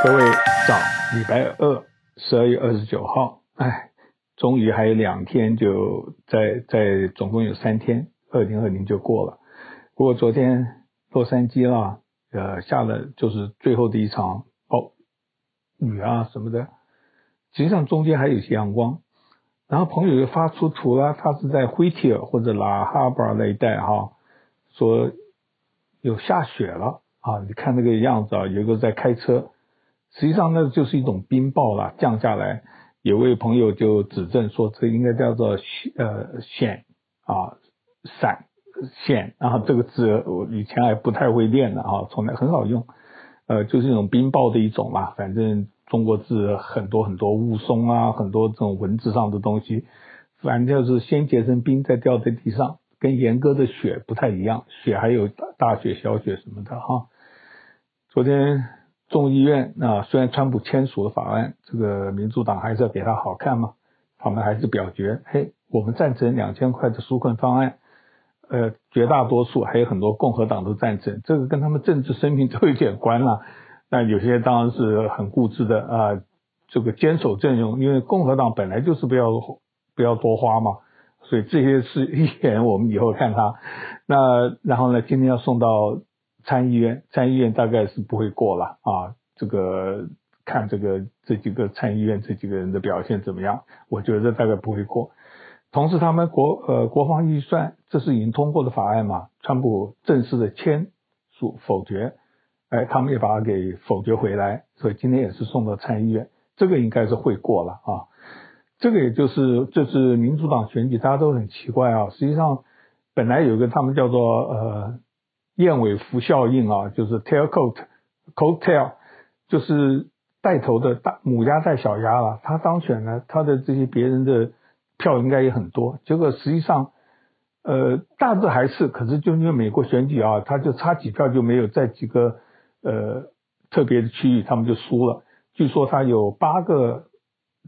各位早，礼拜二，十二月二十九号，哎，终于还有两天就在在，总共有三天，二零二零就过了。不过昨天洛杉矶啦，呃，下了就是最后的一场暴雨啊什么的，实际上中间还有些阳光。然后朋友又发出图了，他是在惠提尔或者拉哈巴那一带哈，说有下雪了啊，你看那个样子啊，有个在开车。实际上那就是一种冰雹啦，降下来。有位朋友就指正说，这应该叫做呃霰啊霰霰，然后这个字我以前还不太会念的啊，从来很少用。呃，就是一种冰雹的一种嘛，反正中国字很多很多雾凇啊，很多这种文字上的东西，反正就是先结成冰，再掉在地上，跟严格的雪不太一样。雪还有大雪、小雪什么的哈。昨天。众议院啊，虽然川普签署了法案，这个民主党还是要给他好看嘛，他们还是表决，嘿，我们赞成两千块的纾困方案，呃，绝大多数还有很多共和党都赞成，这个跟他们政治生命都有点关了。那有些当然是很固执的啊，这个坚守阵容，因为共和党本来就是不要不要多花嘛，所以这些是议员，我们以后看他。那然后呢，今天要送到。参议院，参议院大概是不会过了啊。这个看这个这几个参议院这几个人的表现怎么样？我觉得大概不会过。同时，他们国呃国防预算这是已经通过的法案嘛？川普正式的签署否决，哎，他们也把它给否决回来，所以今天也是送到参议院，这个应该是会过了啊。这个也就是这是民主党选举，大家都很奇怪啊。实际上本来有个他们叫做呃。燕尾服效应啊，就是 tailcoat coat tail，就是带头的大母鸭带小鸭了。他当选了，他的这些别人的票应该也很多。结果实际上，呃，大致还是，可是就因为美国选举啊，他就差几票就没有在几个呃特别的区域，他们就输了。据说他有八个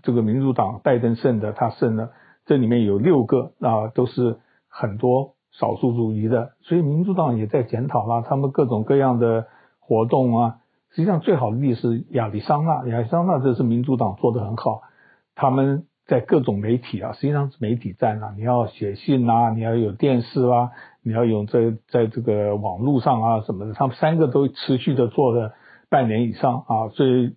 这个民主党拜登胜的，他胜了，这里面有六个啊都是很多。少数主义的，所以民主党也在检讨啦，他们各种各样的活动啊。实际上最好的例子亚利桑那，亚利桑那这是民主党做得很好，他们在各种媒体啊，实际上是媒体战啊，你要写信啊，你要有电视啊，你要有在在这个网络上啊什么的，他们三个都持续的做了半年以上啊，所以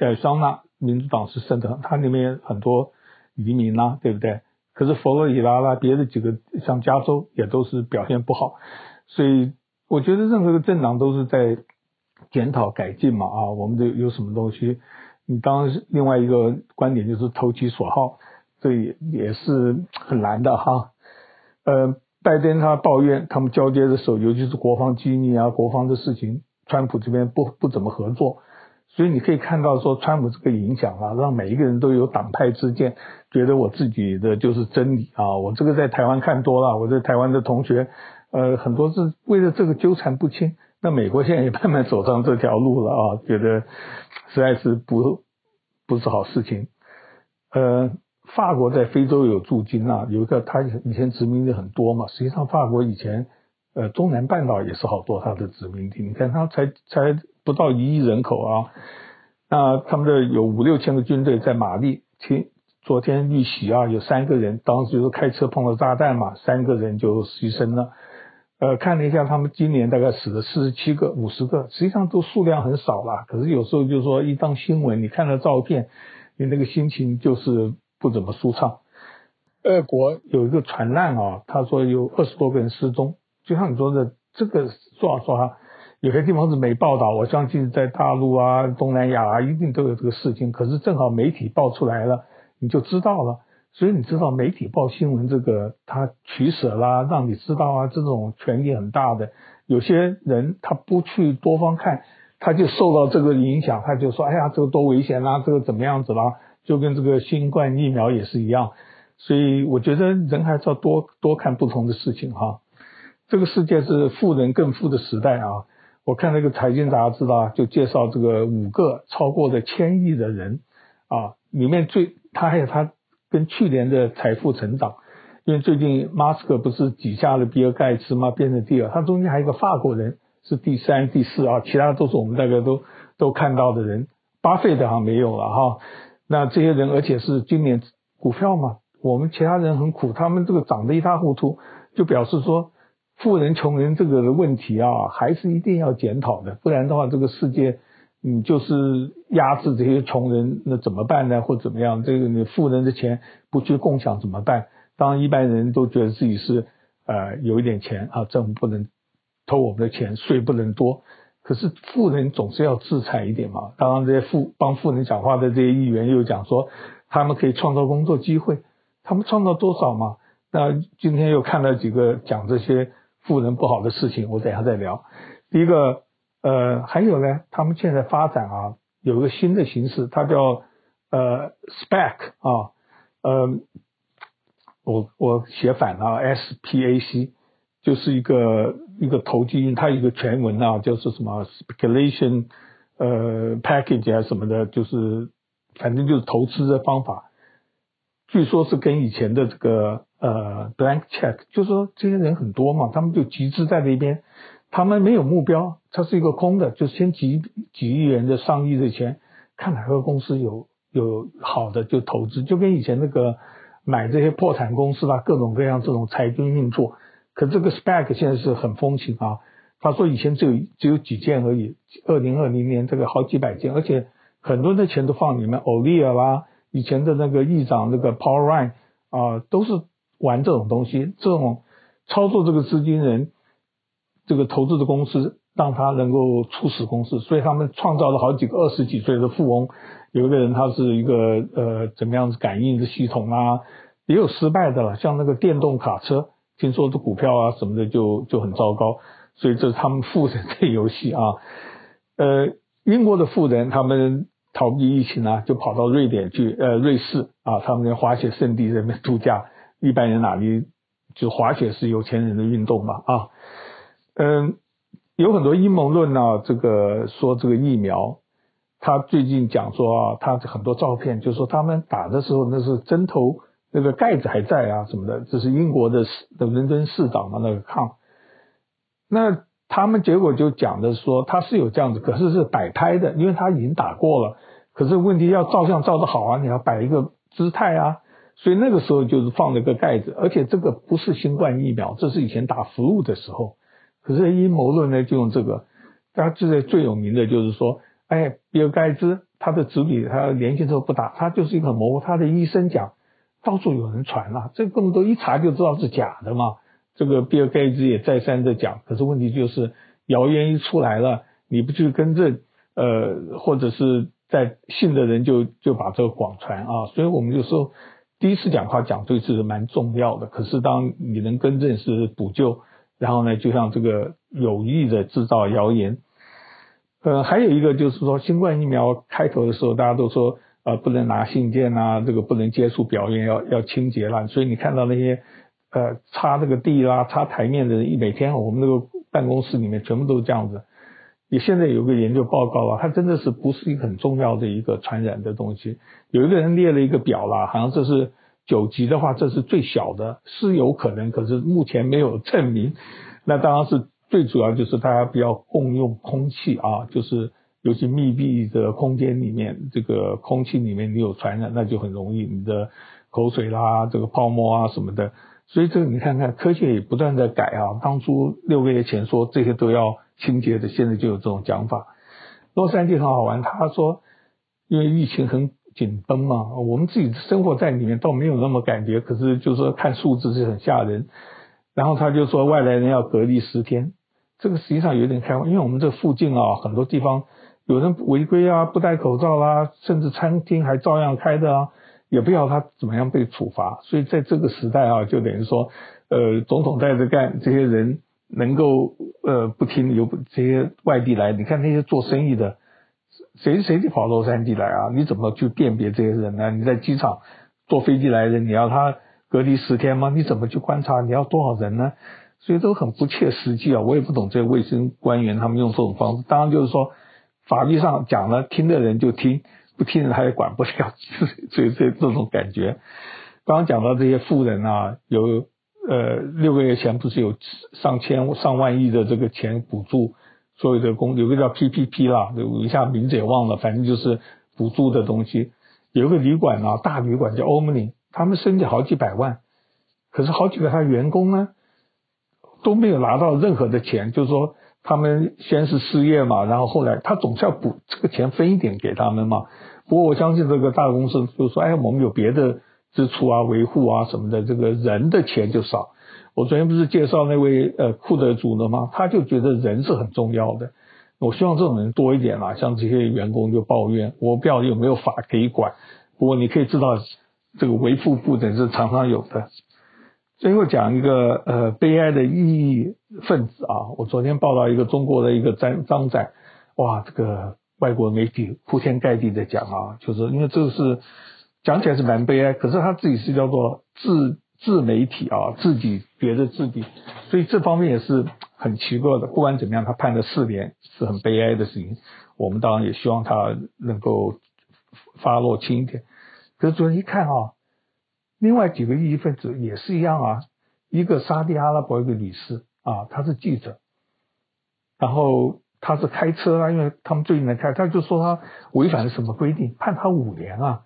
亚利桑那民主党是胜的，它里面很多移民啊，对不对？可是佛罗里达啦，别的几个像加州也都是表现不好，所以我觉得任何个政党都是在检讨改进嘛啊，我们这有什么东西？你当然另外一个观点就是投其所好，这也也是很难的哈。呃，拜登他抱怨他们交接的时候，尤其是国防机密啊、国防的事情，川普这边不不怎么合作。所以你可以看到说，川普这个影响啊，让每一个人都有党派之见，觉得我自己的就是真理啊。我这个在台湾看多了，我在台湾的同学，呃，很多是为了这个纠缠不清。那美国现在也慢慢走上这条路了啊，觉得实在是不不是好事情。呃，法国在非洲有驻军啊，有一个他以前殖民的很多嘛。实际上，法国以前呃中南半岛也是好多他的殖民地。你看他才才。不到一亿人口啊，那他们的有五六千个军队在马利，前昨天遇袭啊，有三个人，当时就是开车碰到炸弹嘛，三个人就牺牲了。呃，看了一下，他们今年大概死了四十七个、五十个，实际上都数量很少啦。可是有时候就是说一当新闻，你看了照片，你那个心情就是不怎么舒畅。俄国有一个船难啊，他说有二十多个人失踪，就像你说的，这个说说。有些地方是没报道，我相信在大陆啊、东南亚啊，一定都有这个事情。可是正好媒体报出来了，你就知道了。所以你知道媒体报新闻这个，他取舍啦，让你知道啊，这种权力很大的。有些人他不去多方看，他就受到这个影响，他就说：“哎呀，这个多危险啦，这个怎么样子啦？”就跟这个新冠疫苗也是一样。所以我觉得人还是要多多看不同的事情哈。这个世界是富人更富的时代啊。我看那个财经杂志啊，就介绍这个五个超过的千亿的人啊，里面最他还有他跟去年的财富成长，因为最近马斯克不是挤下了比尔盖茨吗？变成第二，他中间还有个法国人是第三、第四啊，其他都是我们大概都都看到的人巴菲特好像没有了哈。那这些人，而且是今年股票嘛，我们其他人很苦，他们这个涨得一塌糊涂，就表示说，富人穷人这个问题啊，还是一定要检讨的，不然的话，这个世界，你就是压制这些穷人，那怎么办呢？或怎么样？这个你富人的钱不去共享怎么办？当，一般人都觉得自己是呃有一点钱啊，政府不能偷我们的钱，税不能多。可是富人总是要自裁一点嘛。当然，这些富帮富人讲话的这些议员又讲说，他们可以创造工作机会，他们创造多少嘛？那今天又看了几个讲这些富人不好的事情，我等下再聊。第一个，呃，还有呢，他们现在发展啊，有一个新的形式，它叫呃 spec 啊，呃，我我写反了，S P A C。就是一个一个投机，它一个全文啊，就是什么 speculation，呃，package 啊什么的，就是反正就是投资的方法。据说是跟以前的这个呃 blank check，就是说这些人很多嘛，他们就集资在那边，他们没有目标，它是一个空的，就先几几亿元的上亿的钱，看哪个公司有有好的就投资，就跟以前那个买这些破产公司啦，各种各样这种财经运作。可这个 SPAC 现在是很风行啊！他说以前只有只有几件而已，二零二零年这个好几百件，而且很多的钱都放里面。欧利尔啦，以前的那个议长那个 Paul Ryan 啊，都是玩这种东西，这种操作这个资金人，这个投资的公司让他能够促使公司，所以他们创造了好几个二十几岁的富翁。有一个人他是一个呃怎么样子感应的系统啊，也有失败的了，像那个电动卡车。听说这股票啊什么的就就很糟糕，所以这是他们富人的游戏啊。呃，英国的富人他们逃避疫情啊，就跑到瑞典去，呃，瑞士啊，他们的滑雪胜地在那边度假。一般人哪里就滑雪是有钱人的运动嘛啊。嗯，有很多阴谋论啊，这个说这个疫苗，他最近讲说啊，他很多照片就说他们打的时候那是针头。那个盖子还在啊，什么的，这是英国的市的伦敦市长嘛，那个抗，那他们结果就讲的说他是有这样子，可是是摆拍的，因为他已经打过了，可是问题要照相照得好啊，你要摆一个姿态啊，所以那个时候就是放了个盖子，而且这个不是新冠疫苗，这是以前打 flu 的时候，可是阴谋论呢就用这个，大家记得最有名的就是说，哎，比尔盖茨他的子女他年轻时候不打，他就是一个模糊，他的医生讲。到处有人传了，这更多一查就知道是假的嘛。这个比尔盖茨也再三的讲，可是问题就是谣言一出来了，你不去更正，呃，或者是在信的人就就把这个广传啊。所以我们就说，第一次讲话讲对是蛮重要的。可是当你能更正是补救，然后呢，就像这个有意的制造谣言。呃，还有一个就是说，新冠疫苗开头的时候，大家都说。呃，不能拿信件啊，这个不能接触表演，要要清洁啦。所以你看到那些呃擦这个地啦、擦台面的人，一每天我们那个办公室里面全部都是这样子。你现在有个研究报告啊，它真的是不是一个很重要的一个传染的东西。有一个人列了一个表啦，好像这是九级的话，这是最小的，是有可能，可是目前没有证明。那当然是最主要就是大家不要共用空气啊，就是。尤其密闭的空间里面，这个空气里面你有传染，那就很容易，你的口水啦、这个泡沫啊什么的。所以这个你看看，科学也不断在改啊。当初六个月前说这些都要清洁的，现在就有这种讲法。洛杉矶很好玩，他说因为疫情很紧绷嘛，我们自己生活在里面倒没有那么感觉，可是就是说看数字是很吓人。然后他就说外来人要隔离十天，这个实际上有点开放，因为我们这附近啊很多地方。有人违规啊，不戴口罩啦、甚至餐厅还照样开的啊，也不要他怎么样被处罚。所以在这个时代啊，就等于说，呃，总统带着干，这些人能够呃不听有这些外地来，你看那些做生意的，谁谁就跑洛杉矶来啊？你怎么去辨别这些人呢？你在机场坐飞机来的，你要他隔离十天吗？你怎么去观察？你要多少人呢？所以都很不切实际啊！我也不懂这些卫生官员他们用这种方式，当然就是说。法律上讲了，听的人就听，不听他也管不了，所以这这种感觉。刚刚讲到这些富人啊，有呃六个月前不是有上千上万亿的这个钱补助所有的工，有个叫 PPP 啦，有一下名字也忘了，反正就是补助的东西。有一个旅馆啊，大旅馆叫欧姆尼，他们身价好几百万，可是好几个他员工呢都没有拿到任何的钱，就是说他们先是失业嘛，然后后来他总是要补这个钱分一点给他们嘛。不过我相信这个大公司就说，哎，我们有别的支出啊，维护啊什么的，这个人的钱就少。我昨天不是介绍那位呃库德族的吗？他就觉得人是很重要的。我希望这种人多一点啦，像这些员工就抱怨，我不知道有没有法可以管。不过你可以知道，这个维护不等是常常有的。最后讲一个呃悲哀的异议分子啊，我昨天报道一个中国的一个张张载，哇，这个外国媒体铺天盖地的讲啊，就是因为这个是讲起来是蛮悲哀，可是他自己是叫做自自媒体啊，自己觉得自己，所以这方面也是。很奇怪的，不管怎么样，他判了四年是很悲哀的事情。我们当然也希望他能够发落轻一点。可是昨天一看啊，另外几个异议分子也是一样啊，一个沙地阿拉伯一个女士啊，她是记者，然后他是开车啊，因为他们最近在开，他就说他违反了什么规定，判他五年啊，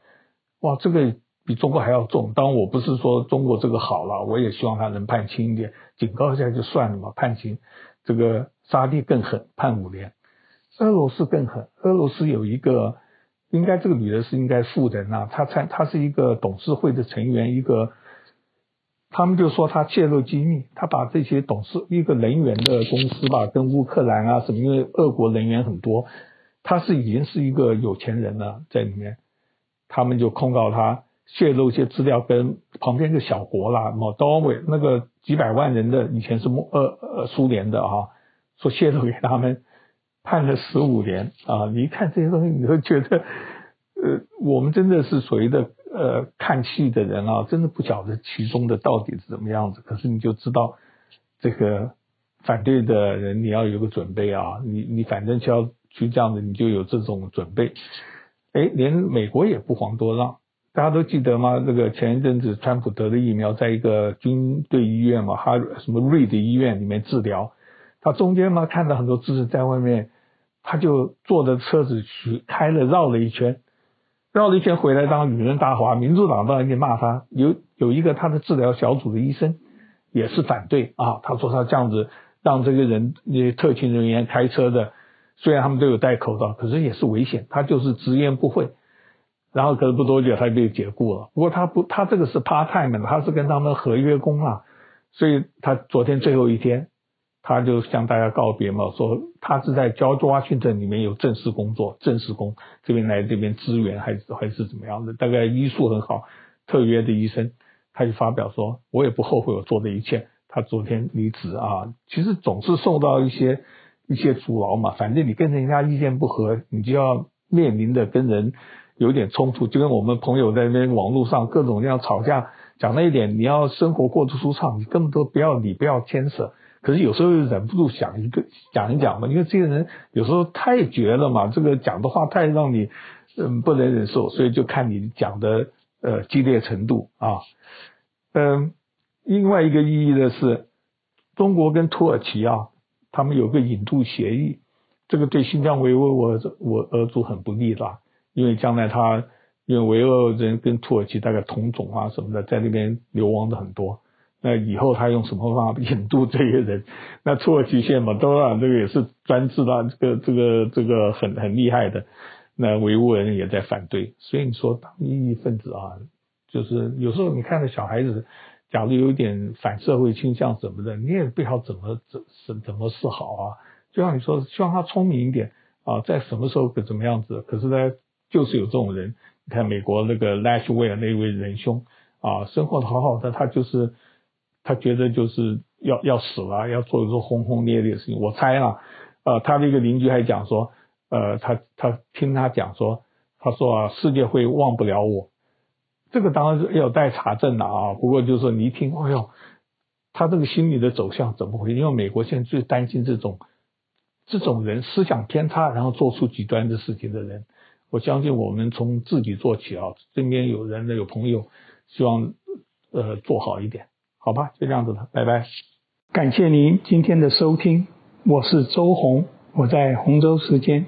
哇，这个。比中国还要重，当然我不是说中国这个好了，我也希望他能判轻一点，警告一下就算了嘛，判轻。这个沙地更狠，判五年。俄罗斯更狠，俄罗斯有一个，应该这个女的是应该富人啊，她参她是一个董事会的成员，一个，他们就说他泄露机密，他把这些董事一个能源的公司吧，跟乌克兰啊什么，因为俄国能源很多，他是已经是一个有钱人了，在里面，他们就控告他。泄露一些资料，跟旁边一个小国啦，Moldova 那个几百万人的以前是莫呃呃苏联的啊，说泄露给他们，判了十五年啊！你一看这些东西，你会觉得，呃，我们真的是属于的呃看戏的人啊，真的不晓得其中的到底是怎么样子。可是你就知道，这个反对的人你要有个准备啊，你你反正就要去这样子，你就有这种准备。哎，连美国也不遑多让。大家都记得吗？这个前一阵子，川普得的疫苗，在一个军队医院嘛，哈什么瑞的医院里面治疗。他中间嘛，看到很多知识在外面，他就坐着车子去开了绕了一圈，绕了一圈回来，当与人大话。民主党当然就骂他。有有一个他的治疗小组的医生也是反对啊，他说他这样子让这个人那些特勤人员开车的，虽然他们都有戴口罩，可是也是危险。他就是直言不讳。然后可是不多久他就被解雇了。不过他不，他这个是 part time，他是跟他们合约工啊，所以他昨天最后一天，他就向大家告别嘛，说他是在 George Washington 里面有正式工作，正式工这边来这边支援还是还是怎么样的，大概医术很好，特约的医生，他就发表说，我也不后悔我做的一切。他昨天离职啊，其实总是受到一些一些阻挠嘛，反正你跟人家意见不合，你就要面临的跟人。有点冲突，就跟我们朋友在那边网络上各种各样吵架，讲那一点，你要生活过得舒畅，你根本都不要理，不要牵扯。可是有时候又忍不住想一个讲一讲嘛，因为这些人有时候太绝了嘛，这个讲的话太让你嗯不能忍受，所以就看你讲的呃激烈程度啊。嗯，另外一个意义的是，中国跟土耳其啊，他们有个引渡协议，这个对新疆维吾尔我俄族很不利的。因为将来他，因为维吾尔人跟土耳其大概同种啊什么的，在那边流亡的很多。那以后他用什么方法引渡这些人？那土耳其现在嘛，当然这个也是专制的，这个这个这个很很厉害的。那维吾尔人也在反对。所以你说当异议分子啊，就是有时候你看到小孩子，假如有点反社会倾向什么的，你也不知道怎么怎怎怎么是好啊。就像你说，希望他聪明一点啊，在什么时候可怎么样子？可是呢？就是有这种人，你看美国那个赖斯威尔那位仁兄啊，生活的好好的，他就是他觉得就是要要死了，要做一个轰轰烈烈的事情。我猜啊，呃，他的一个邻居还讲说，呃，他他听他讲说，他说啊，世界会忘不了我。这个当然是要待查证的啊。不过就是说你一听，哎呦，他这个心理的走向怎么回事？因为美国现在最担心这种这种人思想偏差，然后做出极端的事情的人。我相信我们从自己做起啊，身边有人的有朋友，希望呃做好一点，好吧，就这样子了，拜拜。感谢您今天的收听，我是周红，我在洪州时间。